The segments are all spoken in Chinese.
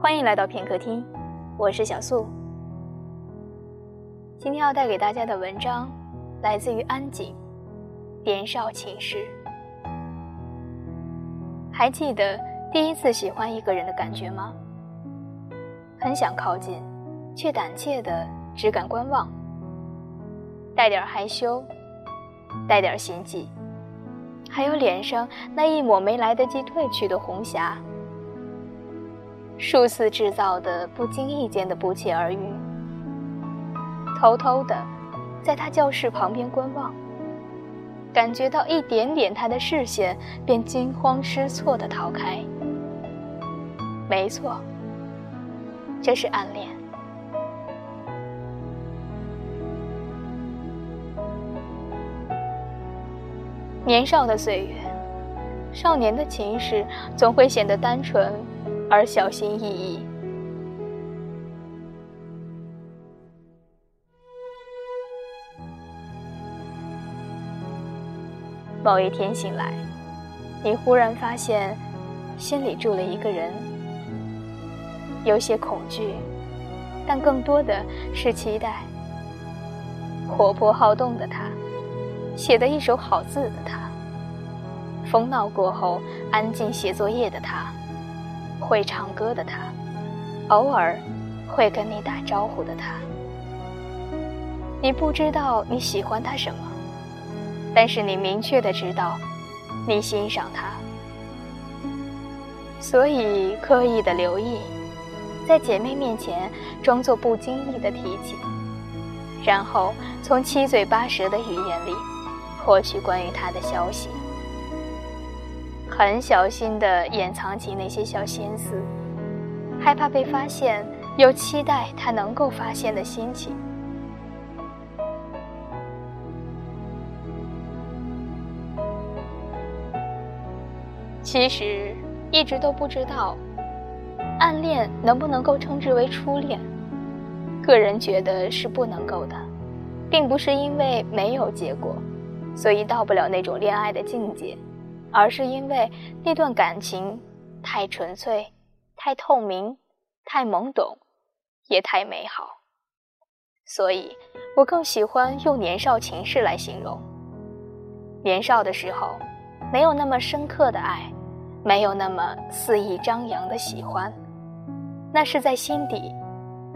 欢迎来到片刻听，我是小素。今天要带给大家的文章来自于安井《年少情事》。还记得第一次喜欢一个人的感觉吗？很想靠近，却胆怯的只敢观望，带点害羞，带点心悸，还有脸上那一抹没来得及褪去的红霞。数次制造的不经意间的不期而遇，偷偷的在他教室旁边观望，感觉到一点点他的视线，便惊慌失措的逃开。没错，这是暗恋。年少的岁月，少年的情事总会显得单纯。而小心翼翼。某一天醒来，你忽然发现心里住了一个人，有些恐惧，但更多的是期待。活泼好动的他，写得一手好字的他，疯闹过后安静写作业的他。会唱歌的他，偶尔会跟你打招呼的他，你不知道你喜欢他什么，但是你明确的知道，你欣赏他，所以刻意的留意，在姐妹面前装作不经意的提起，然后从七嘴八舌的语言里获取关于他的消息。很小心地掩藏起那些小心思，害怕被发现，又期待他能够发现的心情。其实一直都不知道，暗恋能不能够称之为初恋？个人觉得是不能够的，并不是因为没有结果，所以到不了那种恋爱的境界。而是因为那段感情太纯粹、太透明、太懵懂，也太美好，所以我更喜欢用年少情事来形容。年少的时候，没有那么深刻的爱，没有那么肆意张扬的喜欢，那是在心底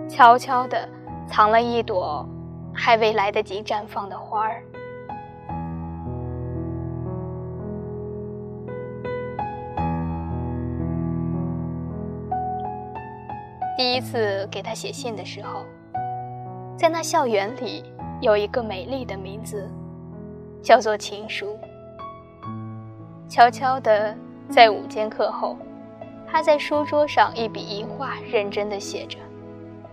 悄悄地藏了一朵还未来得及绽放的花儿。第一次给他写信的时候，在那校园里有一个美丽的名字，叫做情书。悄悄的在午间课后，他在书桌上一笔一画认真的写着，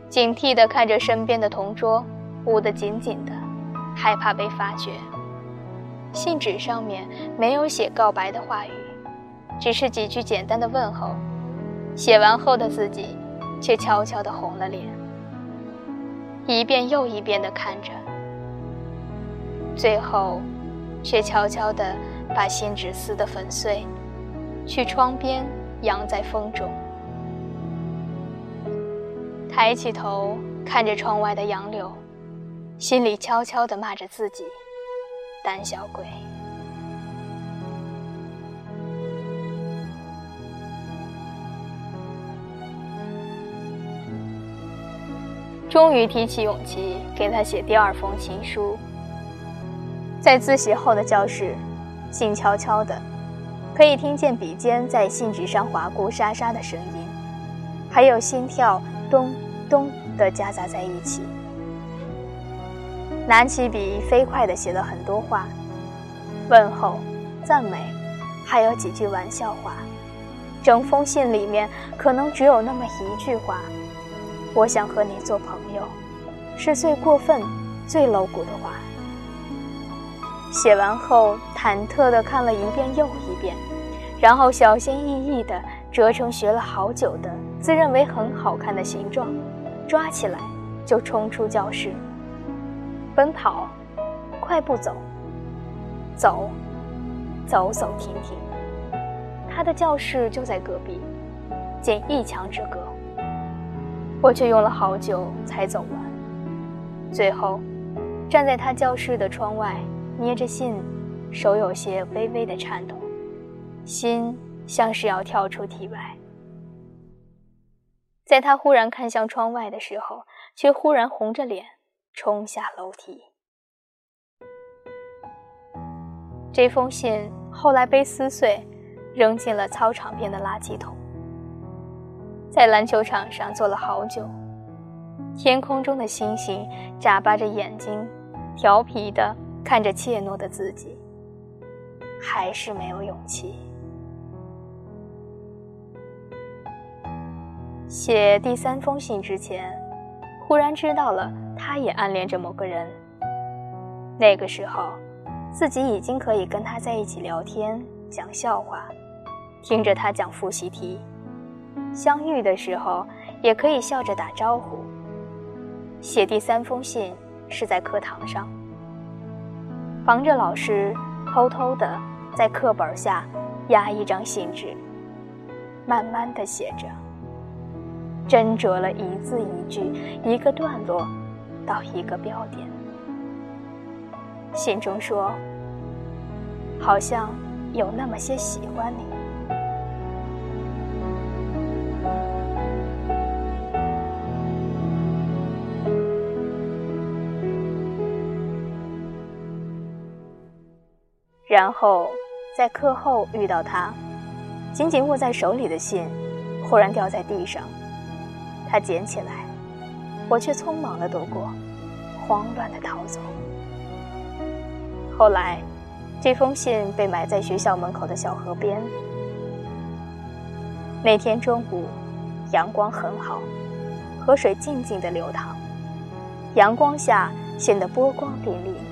警惕地看着身边的同桌，捂得紧紧的，害怕被发觉。信纸上面没有写告白的话语，只是几句简单的问候。写完后的自己。却悄悄地红了脸，一遍又一遍地看着，最后，却悄悄地把信纸撕得粉碎，去窗边扬在风中。抬起头看着窗外的杨柳，心里悄悄地骂着自己：胆小鬼。终于提起勇气给他写第二封情书，在自习后的教室，静悄悄的，可以听见笔尖在信纸上划过沙沙的声音，还有心跳咚咚的夹杂在一起。拿起笔，飞快地写了很多话，问候、赞美，还有几句玩笑话。整封信里面，可能只有那么一句话。我想和你做朋友，是最过分、最露骨的话。写完后，忐忑地看了一遍又一遍，然后小心翼翼地折成学了好久的、自认为很好看的形状，抓起来就冲出教室。奔跑，快步走，走，走走停停。他的教室就在隔壁，仅一墙之隔。我却用了好久才走完。最后，站在他教室的窗外，捏着信，手有些微微的颤抖，心像是要跳出体外。在他忽然看向窗外的时候，却忽然红着脸冲下楼梯。这封信后来被撕碎，扔进了操场边的垃圾桶。在篮球场上坐了好久，天空中的星星眨巴着眼睛，调皮的看着怯懦的自己，还是没有勇气。写第三封信之前，忽然知道了他也暗恋着某个人。那个时候，自己已经可以跟他在一起聊天、讲笑话，听着他讲复习题。相遇的时候，也可以笑着打招呼。写第三封信是在课堂上，防着老师，偷偷的在课本下压一张信纸，慢慢的写着。斟酌了一字一句，一个段落，到一个标点。信中说：“好像有那么些喜欢你。”然后在课后遇到他，紧紧握在手里的信，忽然掉在地上。他捡起来，我却匆忙的躲过，慌乱的逃走。后来，这封信被埋在学校门口的小河边。那天中午，阳光很好，河水静静的流淌，阳光下显得波光粼粼。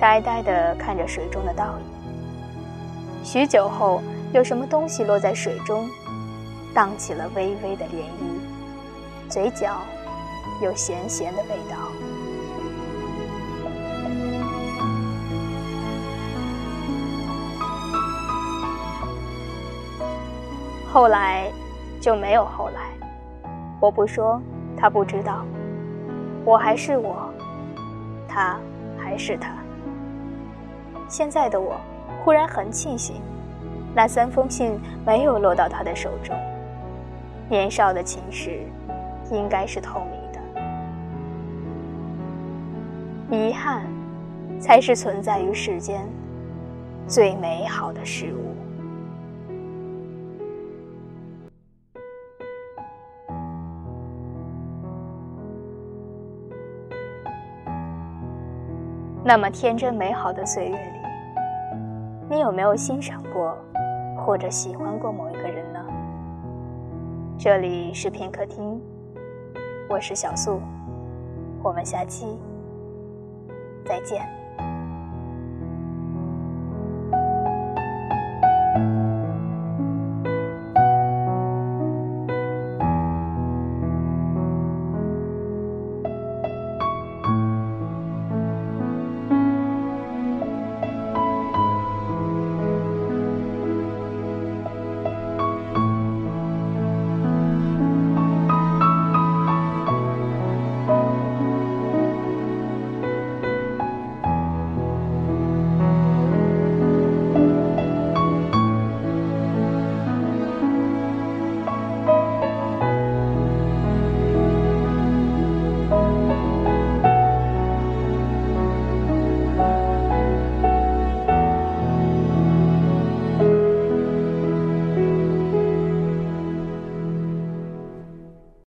呆呆的看着水中的倒影。许久后，有什么东西落在水中。荡起了微微的涟漪，嘴角有咸咸的味道。后来就没有后来，我不说，他不知道。我还是我，他还是他。现在的我忽然很庆幸，那三封信没有落到他的手中。年少的情史，应该是透明的。遗憾，才是存在于世间最美好的事物。那么天真美好的岁月里，你有没有欣赏过，或者喜欢过某一个人呢？这里是片刻听，我是小素，我们下期再见。